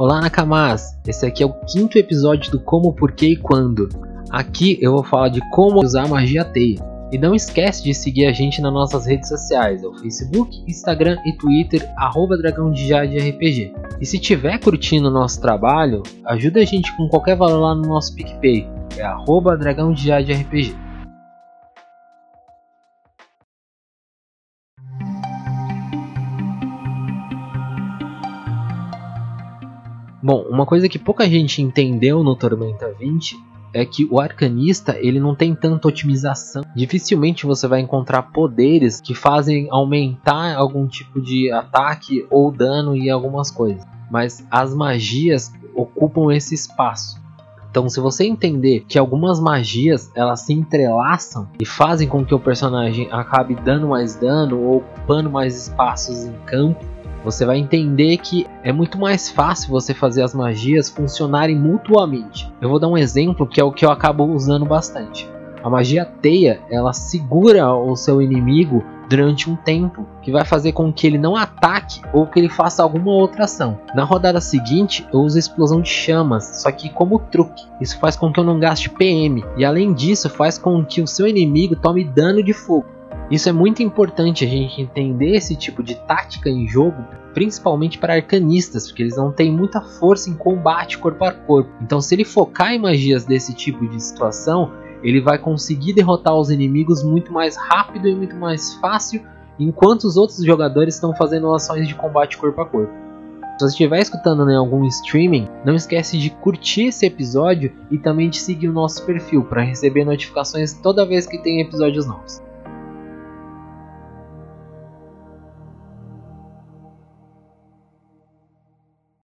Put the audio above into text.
Olá Nakamas, esse aqui é o quinto episódio do Como, Porquê e Quando. Aqui eu vou falar de como usar magia teia. E não esquece de seguir a gente nas nossas redes sociais, o Facebook, Instagram e Twitter, arroba Dragão de Jade RPG. E se tiver curtindo o nosso trabalho, ajuda a gente com qualquer valor lá no nosso PicPay, é arroba Dragão de Jade RPG. Bom, uma coisa que pouca gente entendeu no Tormenta 20 é que o arcanista ele não tem tanta otimização. Dificilmente você vai encontrar poderes que fazem aumentar algum tipo de ataque ou dano e algumas coisas. Mas as magias ocupam esse espaço. Então, se você entender que algumas magias elas se entrelaçam e fazem com que o personagem acabe dando mais dano ou ocupando mais espaços em campo, você vai entender que é muito mais fácil você fazer as magias funcionarem mutuamente. Eu vou dar um exemplo que é o que eu acabo usando bastante. A magia teia, ela segura o seu inimigo durante um tempo, que vai fazer com que ele não ataque ou que ele faça alguma outra ação. Na rodada seguinte, eu uso explosão de chamas, só que como truque. Isso faz com que eu não gaste PM e além disso, faz com que o seu inimigo tome dano de fogo. Isso é muito importante a gente entender esse tipo de tática em jogo, principalmente para arcanistas, porque eles não têm muita força em combate corpo a corpo. Então, se ele focar em magias desse tipo de situação, ele vai conseguir derrotar os inimigos muito mais rápido e muito mais fácil, enquanto os outros jogadores estão fazendo ações de combate corpo a corpo. Se você estiver escutando em algum streaming, não esquece de curtir esse episódio e também de seguir o nosso perfil para receber notificações toda vez que tem episódios novos.